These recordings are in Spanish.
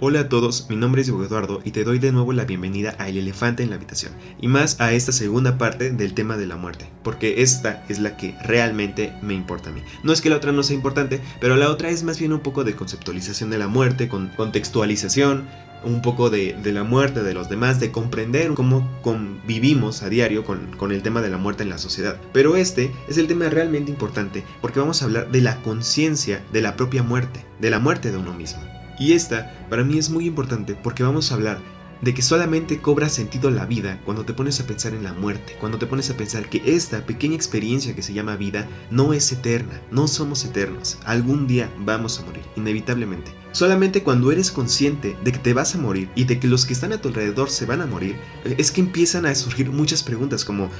Hola a todos, mi nombre es Diego Eduardo y te doy de nuevo la bienvenida a El Elefante en la Habitación, y más a esta segunda parte del tema de la muerte, porque esta es la que realmente me importa a mí. No es que la otra no sea importante, pero la otra es más bien un poco de conceptualización de la muerte, con contextualización, un poco de, la muerte de los demás, de comprender cómo convivimos a diario con, con el tema de la muerte en la sociedad. Pero este es el tema realmente importante, porque vamos a hablar de la conciencia de la propia muerte, de la muerte de uno mismo. Y esta para mí es muy importante porque vamos a hablar de que solamente cobra sentido la vida cuando te pones a pensar en la muerte, cuando te pones a pensar que esta pequeña experiencia que se llama vida no es eterna, no somos eternos, algún día vamos a morir, inevitablemente. Solamente cuando eres consciente de que te vas a morir y de que los que están a tu alrededor se van a morir, es que empiezan a surgir muchas preguntas como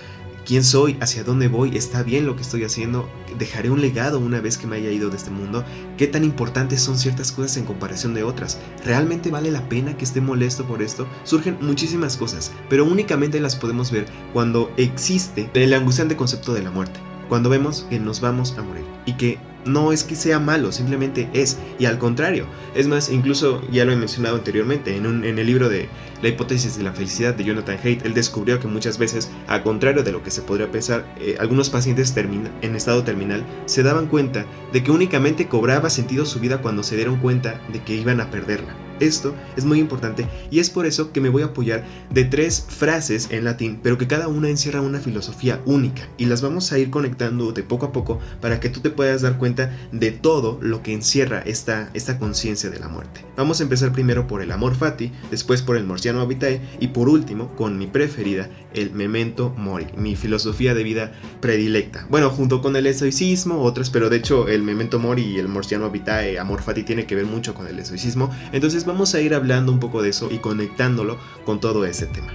quién soy, hacia dónde voy, está bien lo que estoy haciendo, dejaré un legado una vez que me haya ido de este mundo, qué tan importantes son ciertas cosas en comparación de otras, realmente vale la pena que esté molesto por esto, surgen muchísimas cosas, pero únicamente las podemos ver cuando existe el angustiante concepto de la muerte, cuando vemos que nos vamos a morir y que no es que sea malo, simplemente es. Y al contrario, es más, incluso ya lo he mencionado anteriormente, en, un, en el libro de La hipótesis de la felicidad de Jonathan Haidt, él descubrió que muchas veces, al contrario de lo que se podría pensar, eh, algunos pacientes en estado terminal se daban cuenta de que únicamente cobraba sentido su vida cuando se dieron cuenta de que iban a perderla. Esto es muy importante y es por eso que me voy a apoyar de tres frases en latín, pero que cada una encierra una filosofía única y las vamos a ir conectando de poco a poco para que tú te puedas dar cuenta de todo lo que encierra esta, esta conciencia de la muerte. Vamos a empezar primero por el amor fati, después por el morciano vitae y por último, con mi preferida, el memento mori, mi filosofía de vida predilecta. Bueno, junto con el estoicismo, otras, pero de hecho el memento mori y el morciano vitae, amor fati tiene que ver mucho con el estoicismo, entonces vamos a ir hablando un poco de eso y conectándolo con todo ese tema.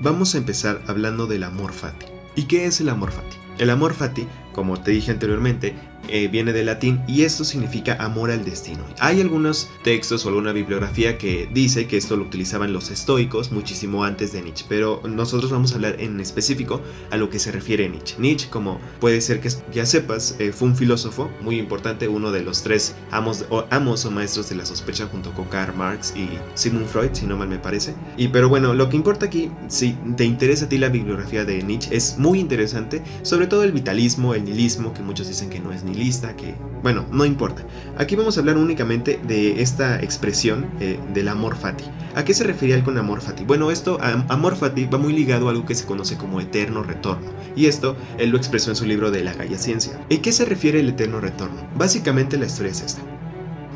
Vamos a empezar hablando del amor fati. ¿Y qué es el amor fati? El amor fati, como te dije anteriormente, eh, viene del latín y esto significa amor al destino. Hay algunos textos o alguna bibliografía que dice que esto lo utilizaban los estoicos muchísimo antes de Nietzsche, pero nosotros vamos a hablar en específico a lo que se refiere Nietzsche. Nietzsche, como puede ser que ya sepas, eh, fue un filósofo muy importante, uno de los tres amos o, amos o maestros de la sospecha junto con Karl Marx y Sigmund Freud, si no mal me parece. Y pero bueno, lo que importa aquí, si te interesa a ti la bibliografía de Nietzsche, es muy interesante, sobre todo el vitalismo, el nihilismo, que muchos dicen que no es lista que, bueno, no importa. Aquí vamos a hablar únicamente de esta expresión eh, del amor fati. ¿A qué se refería él con amor fati? Bueno, esto, amor fati, va muy ligado a algo que se conoce como eterno retorno. Y esto él lo expresó en su libro de la Gaia Ciencia. ¿Y qué se refiere el eterno retorno? Básicamente la historia es esta.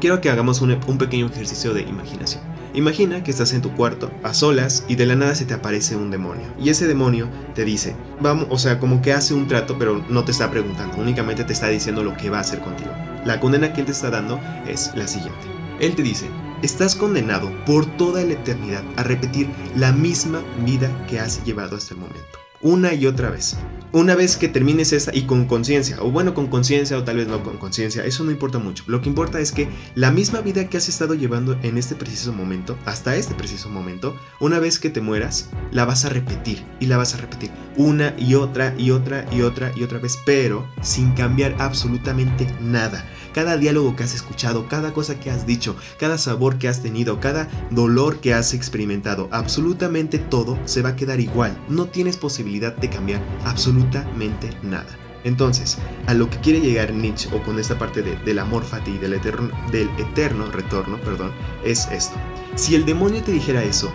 Quiero que hagamos un pequeño ejercicio de imaginación. Imagina que estás en tu cuarto, a solas, y de la nada se te aparece un demonio. Y ese demonio te dice, vamos, o sea, como que hace un trato, pero no te está preguntando, únicamente te está diciendo lo que va a hacer contigo. La condena que él te está dando es la siguiente. Él te dice, estás condenado por toda la eternidad a repetir la misma vida que has llevado hasta el momento. Una y otra vez una vez que termines esta y con conciencia, o bueno, con conciencia o tal vez no con conciencia, eso no importa mucho. Lo que importa es que la misma vida que has estado llevando en este preciso momento, hasta este preciso momento, una vez que te mueras, la vas a repetir y la vas a repetir una y otra y otra y otra y otra vez, pero sin cambiar absolutamente nada. Cada diálogo que has escuchado, cada cosa que has dicho, cada sabor que has tenido, cada dolor que has experimentado, absolutamente todo se va a quedar igual. No tienes posibilidad de cambiar absolutamente nada. Entonces, a lo que quiere llegar Nietzsche, o con esta parte del amor fati, del eterno, del eterno retorno, perdón, es esto. Si el demonio te dijera eso,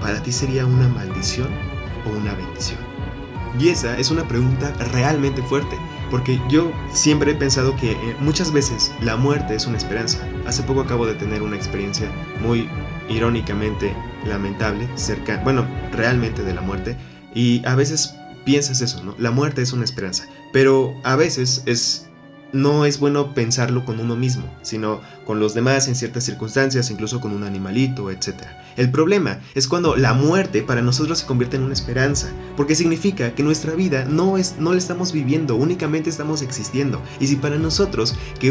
¿para ti sería una maldición o una bendición? Y esa es una pregunta realmente fuerte, porque yo siempre he pensado que eh, muchas veces la muerte es una esperanza. Hace poco acabo de tener una experiencia muy irónicamente lamentable, cerca, bueno, realmente de la muerte, y a veces piensas eso, ¿no? La muerte es una esperanza, pero a veces es no es bueno pensarlo con uno mismo, sino con los demás en ciertas circunstancias, incluso con un animalito, etc. El problema es cuando la muerte para nosotros se convierte en una esperanza, porque significa que nuestra vida no, es, no la estamos viviendo, únicamente estamos existiendo. Y si para nosotros que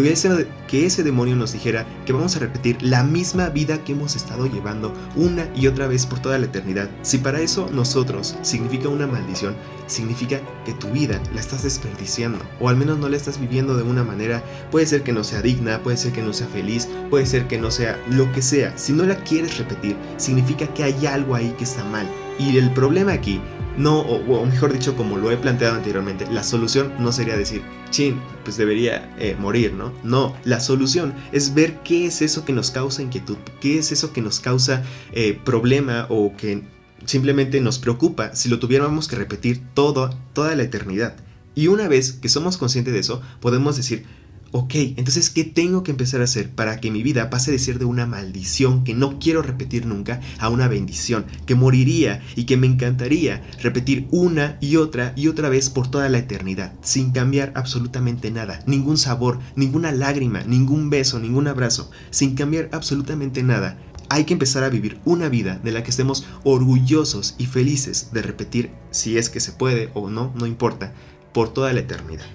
que ese demonio nos dijera que vamos a repetir la misma vida que hemos estado llevando una y otra vez por toda la eternidad, si para eso nosotros significa una maldición, significa que tu vida la estás desperdiciando, o al menos no la estás viviendo de una manera, puede ser que no sea digna, puede ser que no sea feliz, puede ser que no sea lo que sea. Si no la quieres repetir, significa que hay algo ahí que está mal. Y el problema aquí, no, o, mejor dicho, como lo he planteado anteriormente, la solución no sería decir, chin, pues debería eh, morir, ¿no? No, la solución es ver qué es eso que nos causa inquietud, qué es eso que nos causa eh, problema o que simplemente nos preocupa si lo tuviéramos que repetir todo, toda la eternidad. Y una vez que somos conscientes de eso, podemos decir, ok, entonces, ¿qué tengo que empezar a hacer para que mi vida pase de ser de una maldición que no quiero repetir nunca a una bendición, que moriría y que me encantaría repetir una y otra y otra vez por toda la eternidad, sin cambiar absolutamente nada, ningún sabor, ninguna lágrima, ningún beso, ningún abrazo, sin cambiar absolutamente nada? Hay que empezar a vivir una vida de la que estemos orgullosos y felices de repetir, si es que se puede o no, no importa, por toda la eternidad.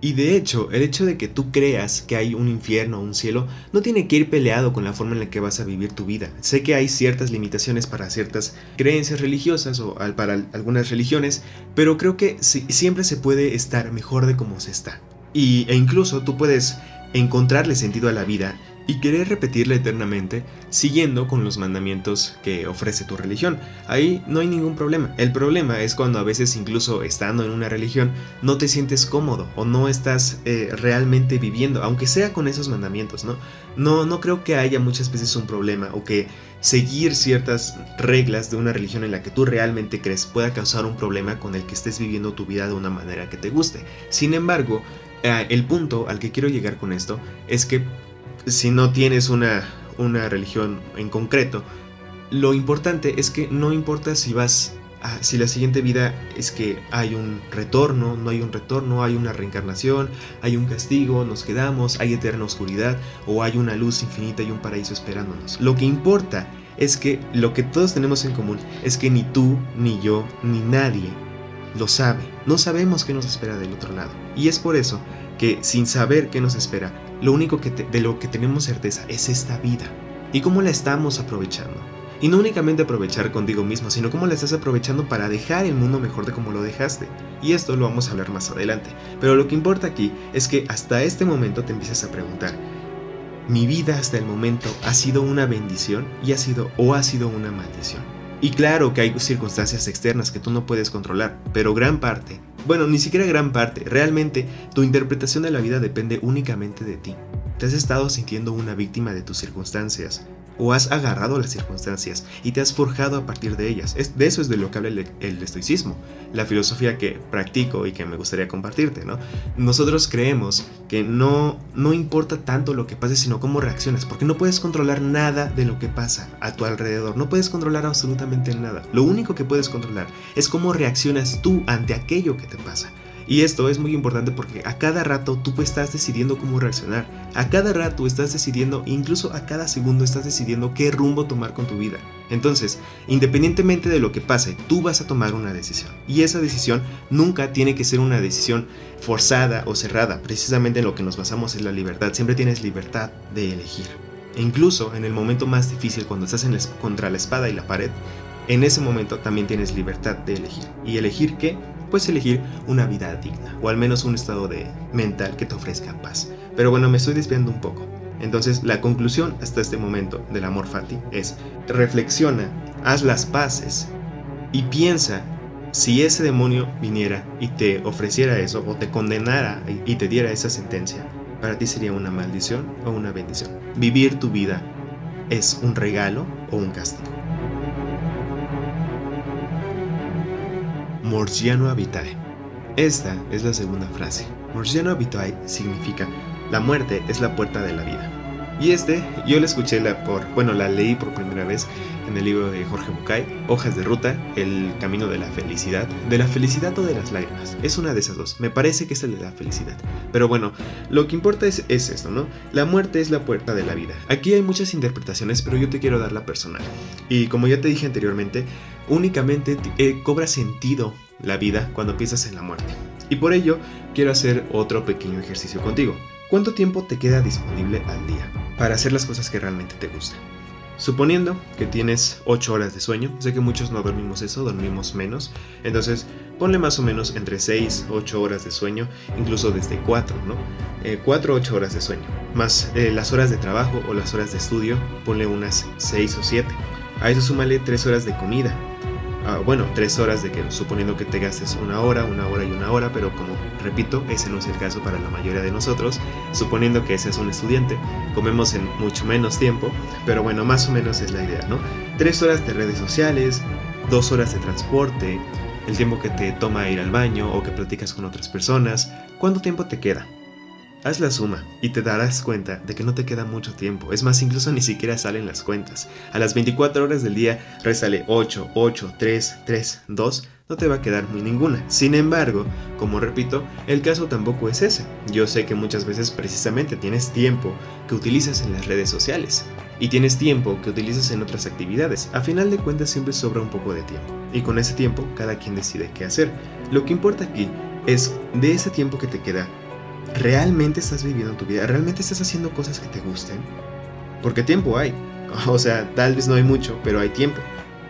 Y de hecho, el hecho de que tú creas que hay un infierno o un cielo no tiene que ir peleado con la forma en la que vas a vivir tu vida. Sé que hay ciertas limitaciones para ciertas creencias religiosas o para algunas religiones, pero creo que siempre se puede estar mejor de como se está. Y, e incluso tú puedes encontrarle sentido a la vida y querer repetirla eternamente siguiendo con los mandamientos que ofrece tu religión. Ahí no hay ningún problema. El problema es cuando a veces incluso estando en una religión no te sientes cómodo o no estás eh, realmente viviendo, aunque sea con esos mandamientos, ¿no? No, no creo que haya muchas veces un problema o que seguir ciertas reglas de una religión en la que tú realmente crees pueda causar un problema con el que estés viviendo tu vida de una manera que te guste. Sin embargo, eh, el punto al que quiero llegar con esto es que si no tienes una, una religión en concreto, lo importante es que no importa si vas a, si la siguiente vida es que hay un retorno, no hay un retorno, hay una reencarnación, hay un castigo, nos quedamos, hay eterna oscuridad o hay una luz infinita y un paraíso esperándonos. Lo que importa es que lo que todos tenemos en común es que ni tú, ni yo, ni nadie lo sabe. No sabemos qué nos espera del otro lado. Y es por eso que sin saber qué nos espera, lo único que de lo que tenemos certeza es esta vida y cómo la estamos aprovechando. Y no únicamente aprovechar contigo mismo, sino cómo la estás aprovechando para dejar el mundo mejor de como lo dejaste. Y esto lo vamos a hablar más adelante. Pero lo que importa aquí es que hasta este momento te empiezas a preguntar, ¿mi vida hasta el momento ha sido una bendición y ha sido o ha sido una maldición? Y claro que hay circunstancias externas que tú no puedes controlar, pero gran parte bueno, ni siquiera gran parte. Realmente, tu interpretación de la vida depende únicamente de ti. Te has estado sintiendo una víctima de tus circunstancias, o has agarrado las circunstancias y te has forjado a partir de ellas. De eso es de lo que habla el, estoicismo, la filosofía que practico y que me gustaría compartirte, ¿no? Nosotros creemos que no, no importa tanto lo que pase, sino cómo reaccionas, porque no puedes controlar nada de lo que pasa a tu alrededor, no puedes controlar absolutamente nada. Lo único que puedes controlar es cómo reaccionas tú ante aquello que te pasa. Y esto es muy importante porque a cada rato tú estás decidiendo cómo reaccionar. A cada rato estás decidiendo, incluso a cada segundo estás decidiendo qué rumbo tomar con tu vida. Entonces, independientemente de lo que pase, tú vas a tomar una decisión. Y esa decisión nunca tiene que ser una decisión forzada o cerrada. Precisamente en lo que nos basamos es la libertad. Siempre tienes libertad de elegir. E incluso en el momento más difícil, cuando estás en contra la espada y la pared, en ese momento también tienes libertad de elegir. ¿Y elegir qué? Pues elegir una vida digna, o al menos un estado de mental que te ofrezca paz. Pero bueno, me estoy desviando un poco. Entonces, la conclusión hasta este momento del amor fati es, reflexiona, haz las paces y piensa si ese demonio viniera y te ofreciera eso o te condenara y te diera esa sentencia, para ti sería una maldición o una bendición. Vivir tu vida es un regalo o un castigo. Morgiano Vitae. Esta es la segunda frase. Morgiano Vitae significa la muerte es la puerta de la vida. Y este, yo la escuché la por, bueno, la leí por primera vez en el libro de Jorge Bucay, Hojas de Ruta, El Camino de la Felicidad, de la felicidad o de las lágrimas. Es una de esas dos. Me parece que es el de la felicidad. Pero bueno, lo que importa es, es esto, ¿no? La muerte es la puerta de la vida. Aquí hay muchas interpretaciones, pero yo te quiero dar la personal. Y como ya te dije anteriormente, únicamente eh, cobra sentido la vida cuando piensas en la muerte. Y por ello quiero hacer otro pequeño ejercicio contigo. ¿Cuánto tiempo te queda disponible al día para hacer las cosas que realmente te gustan? Suponiendo que tienes 8 horas de sueño, sé que muchos no dormimos eso, dormimos menos, entonces ponle más o menos entre 6, 8 horas de sueño, incluso desde 4, ¿no? 4 o 8 horas de sueño, más eh, las horas de trabajo o las horas de estudio, ponle unas 6 o 7. A eso súmale 3 horas de comida, Ah, bueno, tres horas de que suponiendo que te gastes una hora, una hora y una hora, pero como repito, ese no es el caso para la mayoría de nosotros, suponiendo que seas un estudiante, comemos en mucho menos tiempo, pero bueno, más o menos es la idea, ¿no? Tres horas de redes sociales, dos horas de transporte, el tiempo que te toma ir al baño o que platicas con otras personas, ¿cuánto tiempo te queda? Haz la suma y te darás cuenta de que no te queda mucho tiempo. Es más, incluso ni siquiera salen las cuentas. A las 24 horas del día resale 8, 8, 3, 3, 2. No te va a quedar ni ninguna. Sin embargo, como repito, el caso tampoco es ese. Yo sé que muchas veces precisamente tienes tiempo que utilizas en las redes sociales y tienes tiempo que utilizas en otras actividades. A final de cuentas siempre sobra un poco de tiempo. Y con ese tiempo cada quien decide qué hacer. Lo que importa aquí es de ese tiempo que te queda, ¿realmente estás viviendo tu vida? ¿Realmente estás haciendo cosas que te gusten? Porque tiempo hay. O sea, tal vez no hay mucho, pero hay tiempo.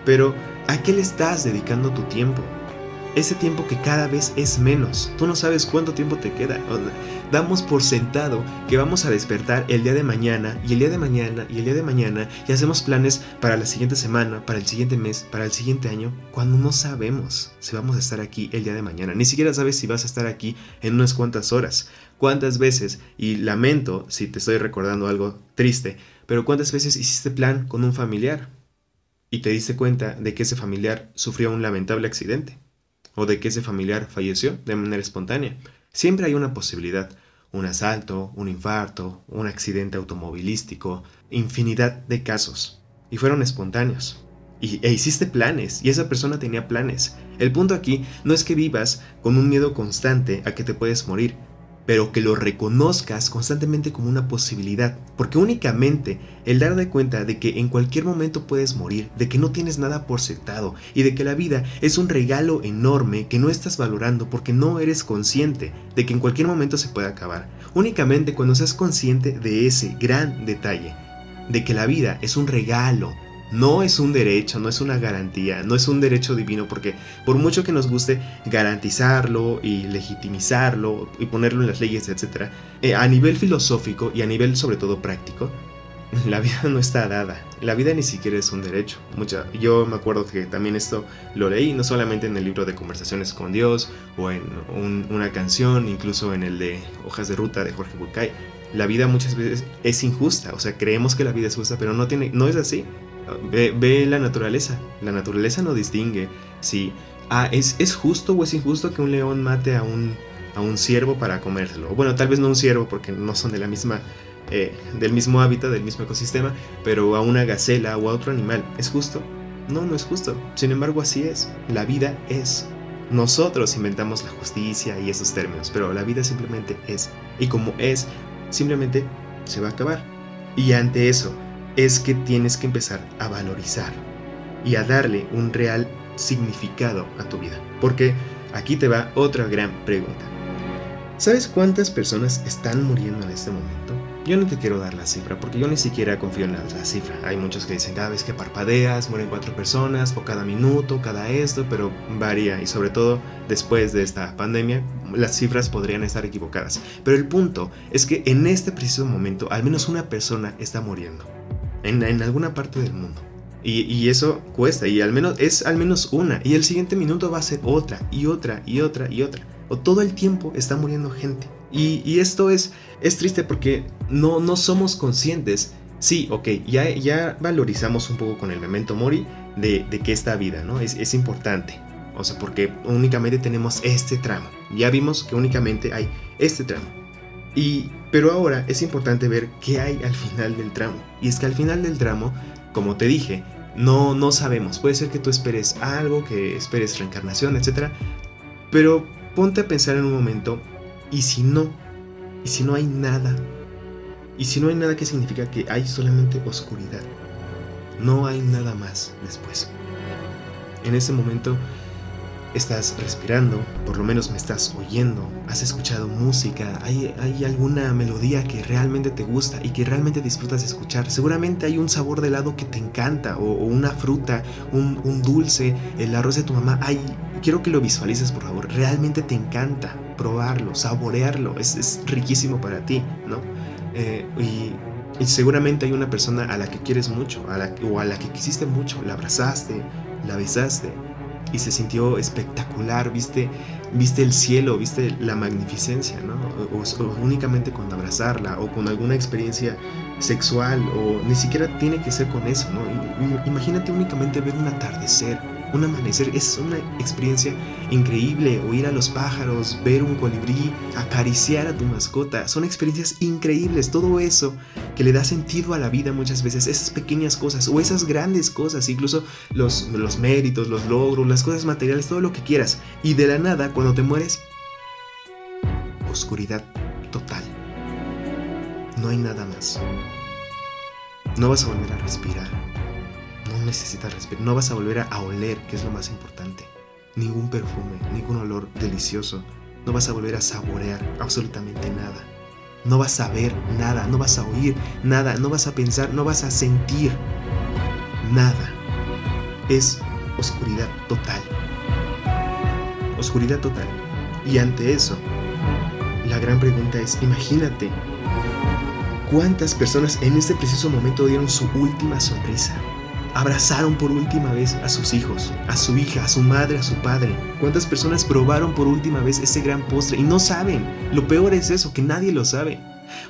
Pero, ¿a qué le estás dedicando tu tiempo? ese tiempo que cada vez es menos. Tú no sabes cuánto tiempo te queda. Damos por sentado que vamos a despertar el día de mañana y el día de mañana y el día de mañana y hacemos planes para la siguiente semana, para el siguiente mes, para el siguiente año, cuando no sabemos si vamos a estar aquí el día de mañana. Ni siquiera sabes si vas a estar aquí en unas cuantas horas. ¿Cuántas veces, y lamento si te estoy recordando algo triste, pero cuántas veces hiciste plan con un familiar y te diste cuenta de que ese familiar sufrió un lamentable accidente? o de que ese familiar falleció de manera espontánea. Siempre hay una posibilidad, un asalto, un infarto, un accidente automovilístico, infinidad de casos. Y fueron espontáneos. Y, e hiciste planes, y esa persona tenía planes. El punto aquí no es que vivas con un miedo constante a que te puedes morir, pero que lo reconozcas constantemente como una posibilidad, porque únicamente el darte cuenta de que en cualquier momento puedes morir, de que no tienes nada por sentado y de que la vida es un regalo enorme que no estás valorando porque no eres consciente de que en cualquier momento se puede acabar. Únicamente cuando seas consciente de ese gran detalle, de que la vida es un regalo no es un derecho, no es una garantía, no es un derecho divino, porque por mucho que nos guste garantizarlo y legitimizarlo y ponerlo en las leyes, etc., eh, a nivel filosófico y a nivel sobre todo práctico, la vida no está dada. La vida ni siquiera es un derecho. Mucha, yo me acuerdo que también esto lo leí, no solamente en el libro de Conversaciones con Dios o en una canción, incluso en el de Hojas de Ruta de Jorge Bucay. La vida muchas veces es injusta, o sea, creemos que la vida es justa, pero no, tiene, no es así. Ve, la naturaleza. La naturaleza no distingue si ah, ¿es, es justo o es injusto que un león mate a un, a un ciervo para comérselo. Bueno, tal vez no un ciervo porque no son de la misma, eh, del mismo hábitat, del mismo ecosistema, pero a una gacela o a otro animal. ¿Es justo? No, no es justo. Sin embargo, así es. La vida es. Nosotros inventamos la justicia y esos términos, pero la vida simplemente es. Y como es, simplemente se va a acabar. Y ante eso, es que tienes que empezar a valorizar y a darle un real significado a tu vida. Porque aquí te va otra gran pregunta. ¿Sabes cuántas personas están muriendo en este momento? Yo no te quiero dar la cifra porque yo ni siquiera confío en la, cifra. Hay muchos que dicen cada vez que parpadeas mueren cuatro personas o cada minuto, cada esto, pero varía y sobre todo después de esta pandemia las cifras podrían estar equivocadas. Pero el punto es que en este preciso momento al menos una persona está muriendo en, alguna parte del mundo. Y, eso cuesta, y al menos es al menos una, y el siguiente minuto va a ser otra, y otra, y otra, y otra. O todo el tiempo está muriendo gente. Y, esto es, es triste porque no, no somos conscientes. Sí, ok, ya, ya valorizamos un poco con el memento mori de, de que esta vida, ¿no? Es, es importante. O sea, porque únicamente tenemos este tramo. Ya vimos que únicamente hay este tramo. Y, pero ahora es importante ver qué hay al final del tramo. Y es que al final del tramo, como te dije, no, no sabemos. Puede ser que tú esperes algo, que esperes reencarnación, etc. Pero ponte a pensar en un momento, ¿y si no? ¿Y si no hay nada? ¿Y si no hay nada que significa que hay solamente oscuridad? No hay nada más después. En ese momento, estás respirando, por lo menos me estás oyendo, has escuchado música, hay, alguna melodía que realmente te gusta y que realmente disfrutas de escuchar. Seguramente hay un sabor de helado que te encanta, o, una fruta, un, dulce, el arroz de tu mamá. Hay, quiero que lo visualices, por favor. Realmente te encanta probarlo, saborearlo. Es, riquísimo para ti, ¿no? Eh, y, seguramente hay una persona a la que quieres mucho, a la, o a la que quisiste mucho, la abrazaste, la besaste y se sintió espectacular, viste, viste el cielo, viste la magnificencia, ¿no? O, únicamente con abrazarla o con alguna experiencia sexual o ni siquiera tiene que ser con eso, ¿no? Imagínate únicamente ver un atardecer un amanecer es una experiencia increíble. Oír a los pájaros, ver un colibrí, acariciar a tu mascota. Son experiencias increíbles. Todo eso que le da sentido a la vida muchas veces. Esas pequeñas cosas o esas grandes cosas. Incluso los, los méritos, los logros, las cosas materiales, todo lo que quieras. Y de la nada, cuando te mueres, oscuridad total. No hay nada más. No vas a volver a respirar necesitas respirar, no vas a volver a oler, que es lo más importante. Ningún perfume, ningún olor delicioso. No vas a volver a saborear absolutamente nada. No vas a ver nada, no vas a oír nada, no vas a pensar, no vas a sentir nada. Es oscuridad total. Oscuridad total. Y ante eso, la gran pregunta es, imagínate cuántas personas en este preciso momento dieron su última sonrisa abrazaron por última vez a sus hijos, a su hija, a su madre, a su padre? ¿Cuántas personas probaron por última vez ese gran postre y no saben? Lo peor es eso, que nadie lo sabe.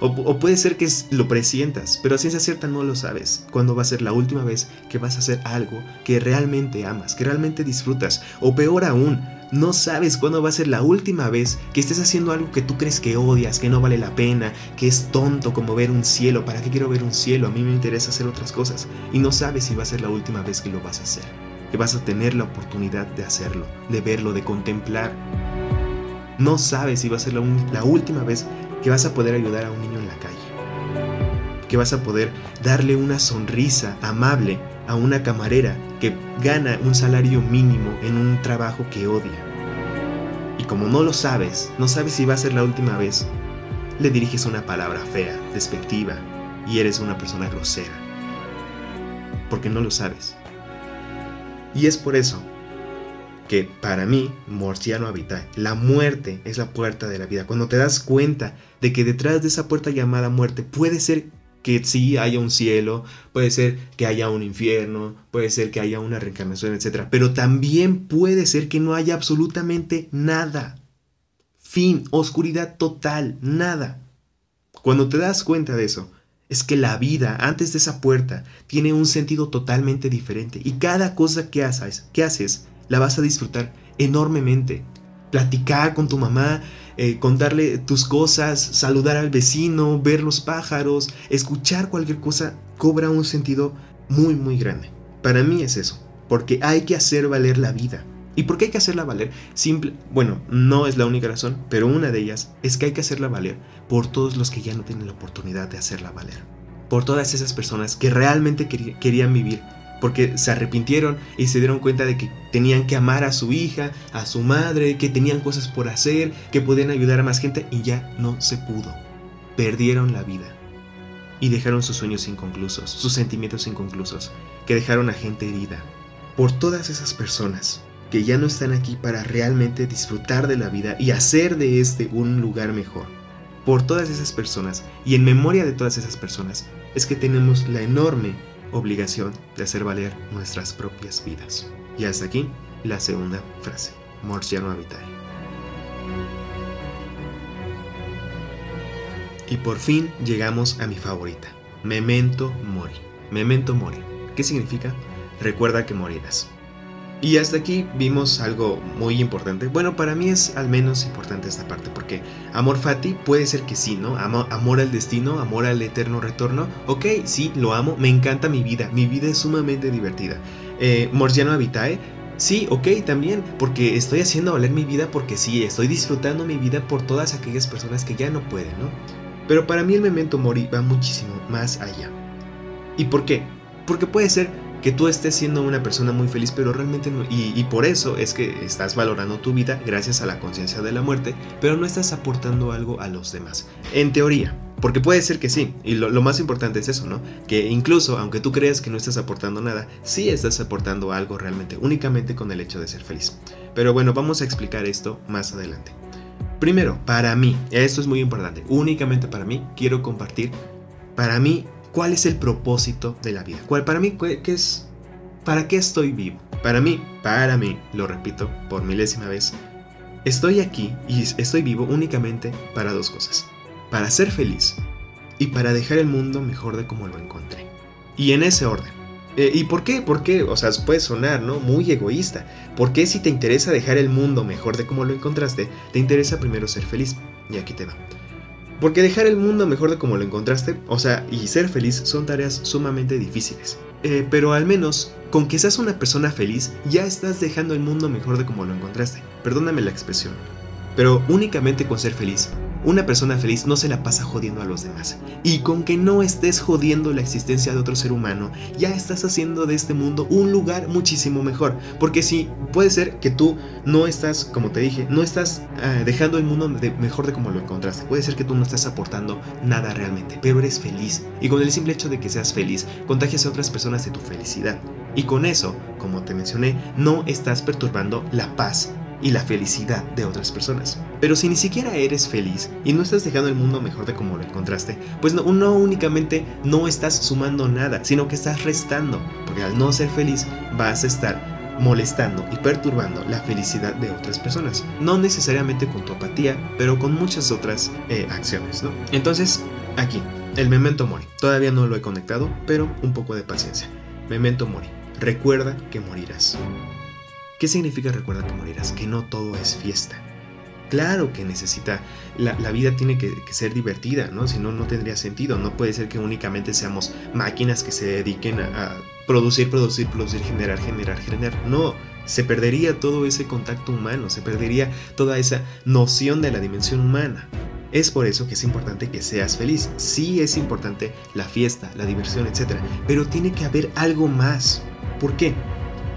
O, puede ser que lo presientas, pero a ciencia cierta no lo sabes. Cuándo va a ser la última vez que vas a hacer algo que realmente amas, que realmente disfrutas. O peor aún, no sabes cuándo va a ser la última vez que estés haciendo algo que tú crees que odias, que no vale la pena, que es tonto como ver un cielo. ¿Para qué quiero ver un cielo? A mí me interesa hacer otras cosas. Y no sabes si va a ser la última vez que lo vas a hacer. Que vas a tener la oportunidad de hacerlo, de verlo, de contemplar. No sabes si va a ser la, la última vez que vas a poder ayudar a un niño en la calle. Que vas a poder darle una sonrisa amable a una camarera que gana un salario mínimo en un trabajo que odia. Y como no lo sabes, no sabes si va a ser la última vez, le diriges una palabra fea, despectiva, y eres una persona grosera. Porque no lo sabes. Y es por eso que para mí, Morciano Habita, la muerte es la puerta de la vida. Cuando te das cuenta de que detrás de esa puerta llamada muerte puede ser que sí haya un cielo, puede ser que haya un infierno, puede ser que haya una reencarnación, etc. Pero también puede ser que no haya absolutamente nada. Fin, oscuridad total, nada. Cuando te das cuenta de eso, es que la vida antes de esa puerta tiene un sentido totalmente diferente y cada cosa que haces, que haces la vas a disfrutar enormemente. Platicar con tu mamá, eh, contarle tus cosas, saludar al vecino, ver los pájaros, escuchar cualquier cosa, cobra un sentido muy, muy grande. Para mí es eso, porque hay que hacer valer la vida. ¿Y por qué hay que hacerla valer? Simple, bueno, no es la única razón, pero una de ellas es que hay que hacerla valer por todos los que ya no tienen la oportunidad de hacerla valer. Por todas esas personas que realmente querían vivir porque se arrepintieron y se dieron cuenta de que tenían que amar a su hija, a su madre, que tenían cosas por hacer, que podían ayudar a más gente y ya no se pudo. Perdieron la vida y dejaron sus sueños inconclusos, sus sentimientos inconclusos, que dejaron a gente herida. Por todas esas personas que ya no están aquí para realmente disfrutar de la vida y hacer de este un lugar mejor. Por todas esas personas y en memoria de todas esas personas es que tenemos la enorme obligación de hacer valer nuestras propias vidas. Y hasta aquí la segunda frase, Morciano Vitae. Y por fin llegamos a mi favorita, Memento Mori. Memento Mori. ¿Qué significa? Recuerda que morirás. Y hasta aquí vimos algo muy importante. Bueno, para mí es al menos importante esta parte, porque amor fati puede ser que sí, ¿no? Amor, al destino, amor al eterno retorno. Ok, sí, lo amo, me encanta mi vida, mi vida es sumamente divertida. Eh, Morgiano Habitae, sí, ok, también, porque estoy haciendo valer mi vida porque sí, estoy disfrutando mi vida por todas aquellas personas que ya no pueden, ¿no? Pero para mí el memento mori va muchísimo más allá. ¿Y por qué? Porque puede ser que tú estés siendo una persona muy feliz, pero realmente no. Y, por eso es que estás valorando tu vida gracias a la conciencia de la muerte, pero no estás aportando algo a los demás. En teoría. Porque puede ser que sí, y lo, más importante es eso, ¿no? Que incluso aunque tú creas que no estás aportando nada, sí estás aportando algo realmente, únicamente con el hecho de ser feliz. Pero bueno, vamos a explicar esto más adelante. Primero, para mí, esto es muy importante, únicamente para mí, quiero compartir, para mí, cuál es el propósito de la vida. ¿Cuál, para mí, qué es, para qué estoy vivo. Para mí, para mí, lo repito por milésima vez, estoy aquí y estoy vivo únicamente para dos cosas para ser feliz y para dejar el mundo mejor de como lo encontré. Y en ese orden. Eh, ¿Y por qué? ¿Por qué? O sea, puede sonar, ¿no? Muy egoísta. ¿Por qué si te interesa dejar el mundo mejor de como lo encontraste, te interesa primero ser feliz? Y aquí te va. Porque dejar el mundo mejor de como lo encontraste, o sea, y ser feliz son tareas sumamente difíciles. Eh, pero al menos, con que seas una persona feliz, ya estás dejando el mundo mejor de como lo encontraste. Perdóname la expresión. Pero únicamente con ser feliz una persona feliz no se la pasa jodiendo a los demás. Y con que no estés jodiendo la existencia de otro ser humano, ya estás haciendo de este mundo un lugar muchísimo mejor. Porque si puede ser que tú no estás, como te dije, no estás ah, dejando el mundo mejor de como lo encontraste. Puede ser que tú no estás aportando nada realmente, pero eres feliz. Y con el simple hecho de que seas feliz, contagias a otras personas de tu felicidad. Y con eso, como te mencioné, no estás perturbando la paz y la felicidad de otras personas. Pero si ni siquiera eres feliz y no estás dejando el mundo mejor de como lo encontraste, pues no, no únicamente no estás sumando nada, sino que estás restando, porque al no ser feliz vas a estar molestando y perturbando la felicidad de otras personas. No necesariamente con tu apatía, pero con muchas otras eh, acciones, ¿no? Entonces, aquí, el memento mori. Todavía no lo he conectado, pero un poco de paciencia. Memento mori. Recuerda que morirás. ¿Qué significa recuerda que morirás? Que no todo es fiesta. Claro que necesita, la, vida tiene que, ser divertida, ¿no? Si no, no tendría sentido. No puede ser que únicamente seamos máquinas que se dediquen a, a producir, producir, producir, generar, generar, generar. No, se perdería todo ese contacto humano, se perdería toda esa noción de la dimensión humana. Es por eso que es importante que seas feliz. Sí es importante la fiesta, la diversión, etc. Pero tiene que haber algo más. ¿Por qué?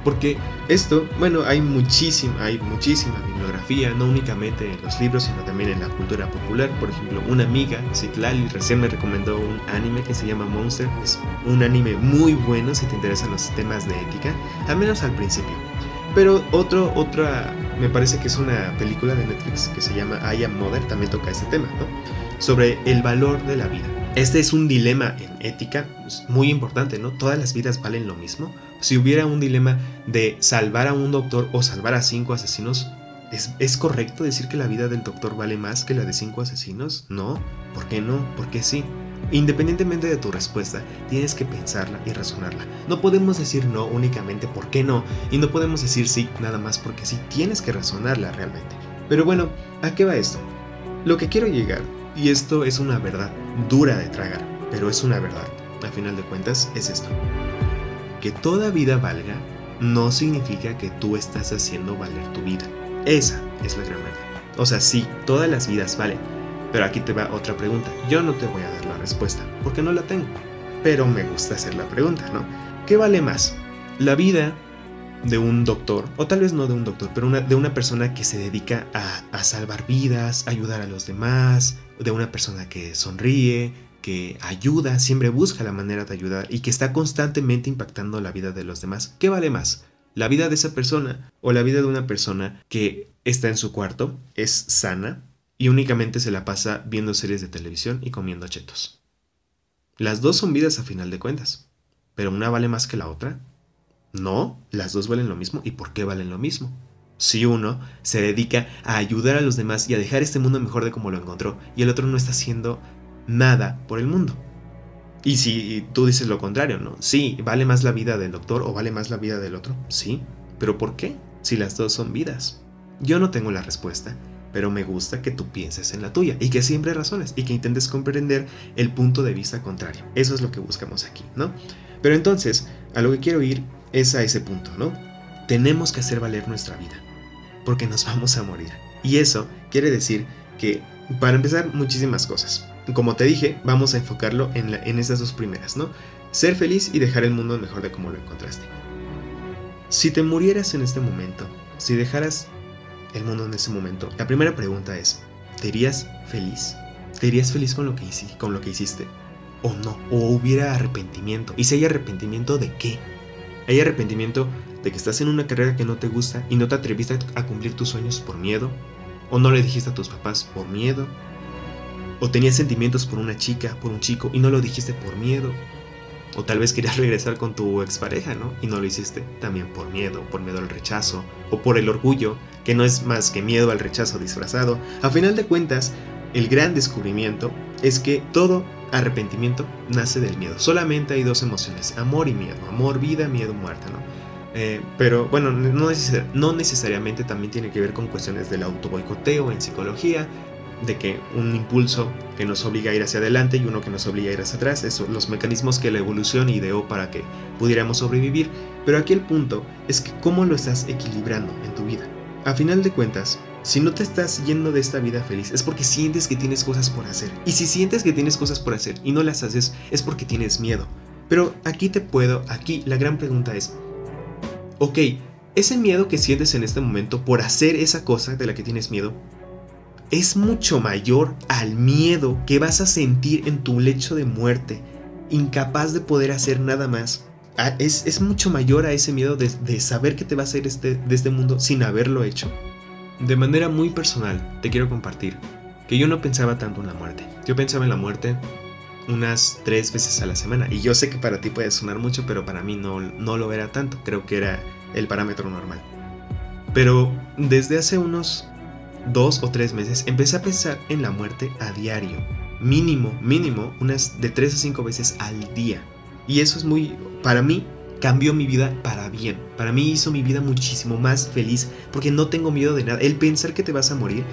Porque esto, bueno, hay muchísima, hay muchísima bibliografía, no únicamente en los libros, sino también en la cultura popular. Por ejemplo, una amiga, Citlali, recién me recomendó un anime que se llama Monster. Es un anime muy bueno si te interesan los temas de ética, al menos al principio. Pero otro, otra, me parece que es una película de Netflix que se llama I Am Mother, también toca este tema, ¿no? Sobre el valor de la vida. Este es un dilema en ética pues, muy importante, ¿no? Todas las vidas valen lo mismo si hubiera un dilema de salvar a un doctor o salvar a cinco asesinos, ¿es, correcto decir que la vida del doctor vale más que la de cinco asesinos? No. ¿Por qué no? ¿Por qué sí? Independientemente de tu respuesta, tienes que pensarla y razonarla. No podemos decir no únicamente por qué no, y no podemos decir sí nada más porque sí, tienes que razonarla realmente. Pero bueno, ¿a qué va esto? Lo que quiero llegar, y esto es una verdad dura de tragar, pero es una verdad, a final de cuentas, es esto que toda vida valga no significa que tú estás haciendo valer tu vida. Esa es la gran verdad. O sea, sí, todas las vidas valen. Pero aquí te va otra pregunta. Yo no te voy a dar la respuesta, porque no la tengo. Pero me gusta hacer la pregunta, ¿no? ¿Qué vale más? ¿La vida de un doctor, o tal vez no de un doctor, pero de una persona que se dedica a, a salvar vidas, ayudar a los demás, de una persona que sonríe, que ayuda, siempre busca la manera de ayudar y que está constantemente impactando la vida de los demás. ¿Qué vale más? ¿La vida de esa persona o la vida de una persona que está en su cuarto, es sana y únicamente se la pasa viendo series de televisión y comiendo chetos? Las dos son vidas a final de cuentas, pero una vale más que la otra. No, las dos valen lo mismo. ¿Y por qué valen lo mismo? Si uno se dedica a ayudar a los demás y a dejar este mundo mejor de como lo encontró, y el otro no está haciendo nada por el mundo. Y si tú dices lo contrario, ¿no? Sí, vale más la vida del doctor o vale más la vida del otro. Sí, pero ¿por qué? Si las dos son vidas. Yo no tengo la respuesta, pero me gusta que tú pienses en la tuya y que siempre razones y que intentes comprender el punto de vista contrario. Eso es lo que buscamos aquí, ¿no? Pero entonces, a lo que quiero ir es a ese punto, ¿no? Tenemos que hacer valer nuestra vida, porque nos vamos a morir. Y eso quiere decir que, para empezar, muchísimas cosas como te dije, vamos a enfocarlo en, en estas dos primeras, ¿no? ser feliz y dejar el mundo mejor de como lo encontraste. Si te murieras en este momento, si dejaras el mundo en ese momento, la primera pregunta es, ¿te irías feliz? ¿Te irías feliz con lo que, con lo que hiciste? ¿O no? ¿O hubiera arrepentimiento? ¿Y si hay arrepentimiento de qué? ¿Hay arrepentimiento de que estás en una carrera que no te gusta y no te atreviste a cumplir tus sueños por miedo? ¿O no le dijiste a tus papás por miedo? ¿O tenías sentimientos por una chica, por un chico y no lo dijiste por miedo? O tal vez querías regresar con tu expareja, ¿no? Y no lo hiciste también por miedo, por miedo al rechazo, o por el orgullo, que no es más que miedo al rechazo disfrazado. A final de cuentas, el gran descubrimiento es que todo arrepentimiento nace del miedo. Solamente hay dos emociones, amor y miedo. Amor, vida, miedo, muerte, ¿no? Eh, pero bueno, no, necesariamente también tiene que ver con cuestiones del autoboicoteo en psicología, de que un impulso que nos obliga a ir hacia adelante y uno que nos obliga a ir hacia atrás, eso, los mecanismos que la evolución ideó para que pudiéramos sobrevivir. Pero aquí el punto es que cómo lo estás equilibrando en tu vida. A final de cuentas, si no te estás yendo de esta vida feliz es porque sientes que tienes cosas por hacer. Y si sientes que tienes cosas por hacer y no las haces es porque tienes miedo. Pero aquí te puedo, aquí la gran pregunta es, ok, ese miedo que sientes en este momento por hacer esa cosa de la que tienes miedo, es mucho mayor al miedo que vas a sentir en tu lecho de muerte, incapaz de poder hacer nada más. Ah, es, mucho mayor a ese miedo de, saber que te vas a ir este, de este mundo sin haberlo hecho. De manera muy personal, te quiero compartir que yo no pensaba tanto en la muerte. Yo pensaba en la muerte unas tres veces a la semana. Y yo sé que para ti puede sonar mucho, pero para mí no, no lo era tanto. Creo que era el parámetro normal. Pero desde hace unos dos o tres meses, empecé a pensar en la muerte a diario. Mínimo, mínimo, unas de tres a cinco veces al día. Y eso es muy, para mí, cambió mi vida para bien. Para mí hizo mi vida muchísimo más feliz porque no tengo miedo de nada. El pensar que te vas a morir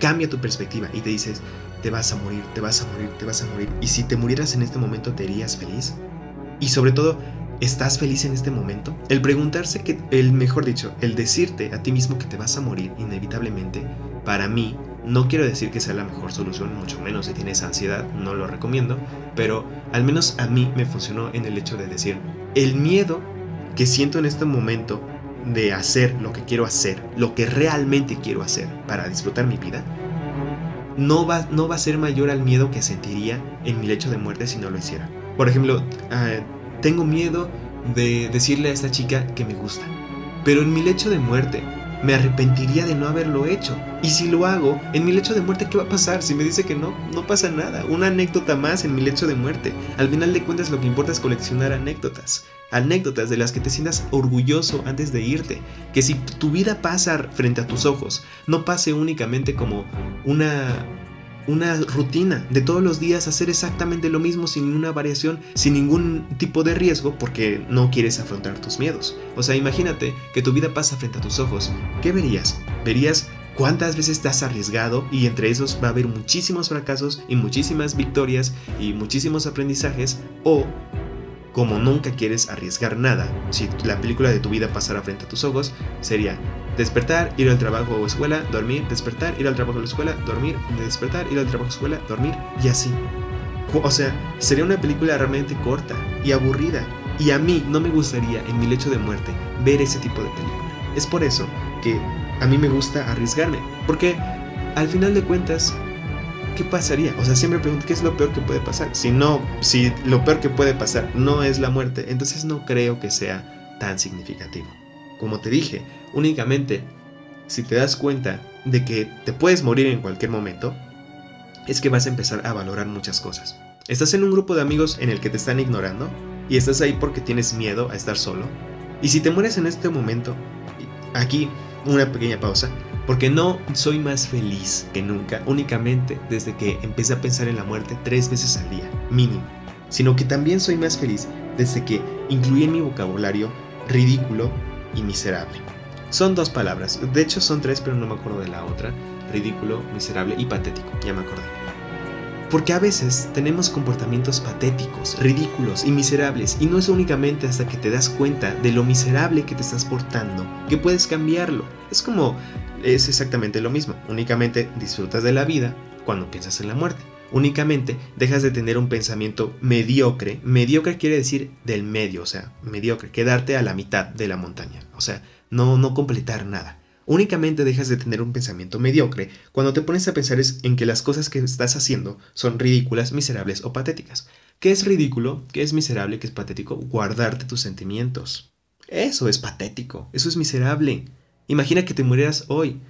cambia tu perspectiva y te dices, te vas a morir, te vas a morir, te vas a morir. Y si te murieras en este momento, ¿te irías feliz? Y sobre todo, ¿estás feliz en este momento? El preguntarse que, el mejor dicho, el decirte a ti mismo que te vas a morir inevitablemente, para mí, no quiero decir que sea la mejor solución, mucho menos si tienes ansiedad, no lo recomiendo, pero al menos a mí me funcionó en el hecho de decir, el miedo que siento en este momento de hacer lo que quiero hacer, lo que realmente quiero hacer para disfrutar mi vida, no va, no va a ser mayor al miedo que sentiría en mi lecho de muerte si no lo hiciera. Por ejemplo, ah, tengo miedo de decirle a esta chica que me gusta, pero en mi lecho de muerte me arrepentiría de no haberlo hecho. Y si lo hago, en mi lecho de muerte, ¿qué va a pasar? Si me dice que no, no pasa nada. Una anécdota más en mi lecho de muerte. Al final de cuentas lo que importa es coleccionar anécdotas. Anécdotas de las que te sientas orgulloso antes de irte. Que si tu vida pasa frente a tus ojos, no pase únicamente como una una rutina de todos los días hacer exactamente lo mismo sin ninguna variación, sin ningún tipo de riesgo porque no quieres afrontar tus miedos. O sea, imagínate que tu vida pasa frente a tus ojos. ¿Qué verías? ¿Verías cuántas veces te has arriesgado y entre esos va a haber muchísimos fracasos y muchísimas victorias y muchísimos aprendizajes? ¿O como nunca quieres arriesgar nada, si la película de tu vida pasara frente a tus ojos, sería despertar, ir al trabajo o escuela, dormir, despertar, ir al trabajo o la escuela, dormir, despertar, ir al trabajo o escuela, dormir y así. O sea, sería una película realmente corta y aburrida. Y a mí no me gustaría en mi lecho de muerte ver ese tipo de película. Es por eso que a mí me gusta arriesgarme. Porque al final de cuentas, ¿qué pasaría? O sea, siempre pregunto, ¿qué es lo peor que puede pasar? Si no, si lo peor que puede pasar no es la muerte, entonces no creo que sea tan significativo. Como te dije, únicamente si te das cuenta de que te puedes morir en cualquier momento, es que vas a empezar a valorar muchas cosas. Estás en un grupo de amigos en el que te están ignorando y estás ahí porque tienes miedo a estar solo. Y si te mueres en este momento, aquí una pequeña pausa, porque no soy más feliz que nunca, únicamente desde que empecé a pensar en la muerte tres veces al día, mínimo, sino que también soy más feliz desde que incluí en mi vocabulario ridículo y miserable. Son dos palabras, de hecho son tres, pero no me acuerdo de la otra, ridículo, miserable y patético, ya me acordé. Porque a veces tenemos comportamientos patéticos, ridículos y miserables y no es únicamente hasta que te das cuenta de lo miserable que te estás portando que puedes cambiarlo. Es como es exactamente lo mismo, únicamente disfrutas de la vida cuando piensas en la muerte. Únicamente dejas de tener un pensamiento mediocre. Mediocre quiere decir del medio, o sea, mediocre, quedarte a la mitad de la montaña. O sea, no, no completar nada. Únicamente dejas de tener un pensamiento mediocre cuando te pones a pensar en que las cosas que estás haciendo son ridículas, miserables o patéticas. ¿Qué es ridículo? ¿Qué es miserable? ¿Qué es patético? Guardarte tus sentimientos. Eso es patético, eso es miserable. Imagina que te murieras hoy.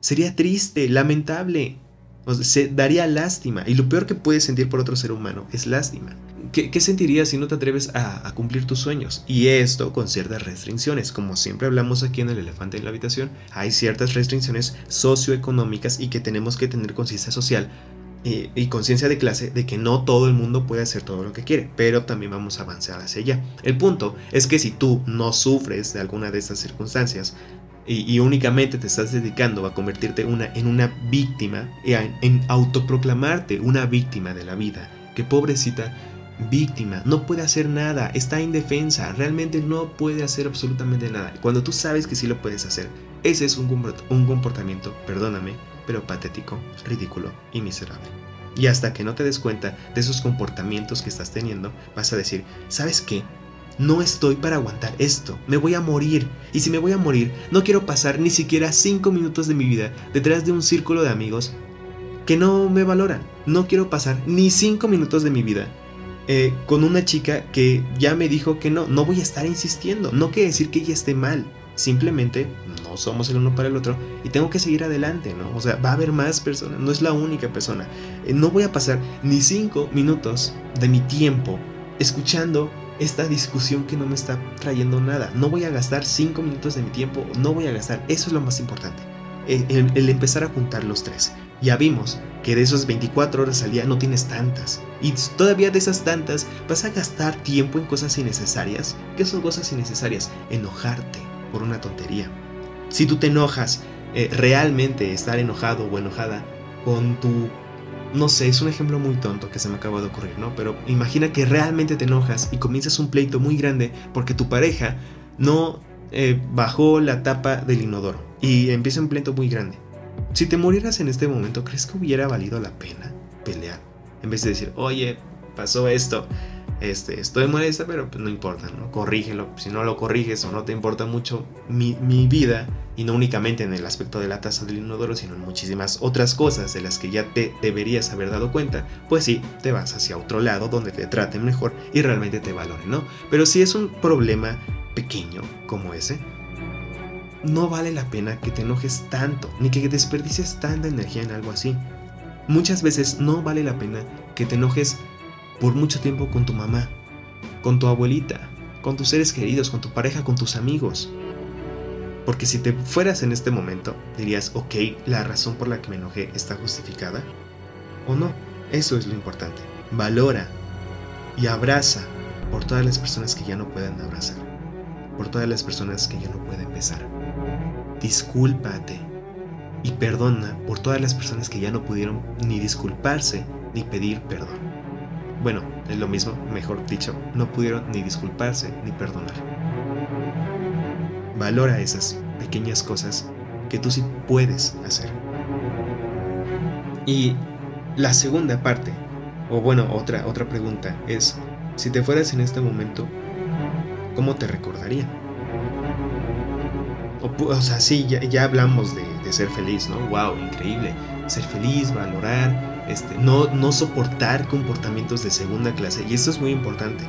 Sería triste, lamentable. se daría lástima. Y lo peor que puedes sentir por otro ser humano es lástima. ¿Qué, sentirías si no te atreves a, cumplir tus sueños? Y esto con ciertas restricciones. Como siempre hablamos aquí en el elefante en la habitación, hay ciertas restricciones socioeconómicas y que tenemos que tener conciencia social y, conciencia de clase de que no todo el mundo puede hacer todo lo que quiere, pero también vamos a avanzar hacia allá. El punto es que si tú no sufres de alguna de estas circunstancias y, únicamente te estás dedicando a convertirte en una víctima, en, en autoproclamarte una víctima de la vida, que pobrecita víctima, no puede hacer nada, está indefensa, realmente no puede hacer absolutamente nada. Cuando tú sabes que sí lo puedes hacer, ese es un comportamiento, perdóname, pero patético, ridículo y miserable. Y hasta que no te des cuenta de esos comportamientos que estás teniendo, vas a decir, ¿sabes qué? No estoy para aguantar esto, me voy a morir. Y si me voy a morir, no quiero pasar ni siquiera 5 minutos de mi vida detrás de un círculo de amigos que no me valoran. No quiero pasar ni 5 minutos de mi vida eh, con una chica que ya me dijo que no. No voy a estar insistiendo. No quiere decir que ella esté mal. Simplemente no somos el uno para el otro y tengo que seguir adelante, ¿no? O sea, va a haber más personas, no es la única persona. Eh, no voy a pasar ni cinco minutos de mi tiempo escuchando esta discusión que no me está trayendo nada. No voy a gastar cinco minutos de mi tiempo, no voy a gastar. Eso es lo más importante. El, el, empezar a juntar los tres. Ya vimos que de esas 24 horas al día no tienes tantas. Y todavía de esas tantas vas a gastar tiempo en cosas innecesarias. ¿Qué son cosas innecesarias? Enojarte por una tontería. Si tú te enojas, eh, realmente estar enojado o enojada con tu... No sé, es un ejemplo muy tonto que se me acaba de ocurrir, ¿no? Pero imagina que realmente te enojas y comienzas un pleito muy grande porque tu pareja no eh, bajó la tapa del inodoro y empieza un pleito muy grande. Si te murieras en este momento, ¿crees que hubiera valido la pena pelear? En vez de decir, oye, pasó esto, este, estoy molesta, pero pues no importa, ¿no? Corrígelo. Si no lo corriges o no te importa mucho mi, vida, y no únicamente en el aspecto de la taza del inodoro, sino en muchísimas otras cosas de las que ya te deberías haber dado cuenta, pues sí, te vas hacia otro lado donde te traten mejor y realmente te valoren, ¿no? Pero si es un problema pequeño como ese, no vale la pena que te enojes tanto, ni que desperdicies tanta energía en algo así. Muchas veces no vale la pena que te enojes por mucho tiempo con tu mamá, con tu abuelita, con tus seres queridos, con tu pareja, con tus amigos. Porque si te fueras en este momento, dirías, ok, la razón por la que me enojé está justificada. O no, eso es lo importante. Valora y abraza por todas las personas que ya no pueden abrazar, por todas las personas que ya no pueden besar. Discúlpate y perdona por todas las personas que ya no pudieron ni disculparse ni pedir perdón. Bueno, es lo mismo, mejor dicho, no pudieron ni disculparse ni perdonar. Valora esas pequeñas cosas que tú sí puedes hacer. Y la segunda parte, o bueno, otra, otra pregunta es, si te fueras en este momento, ¿cómo te recordaría? O, sea, sí, ya, ya hablamos de, de ser feliz, ¿no? ¡Wow! Increíble. Ser feliz, valorar, este, no, no soportar comportamientos de segunda clase. Y esto es muy importante.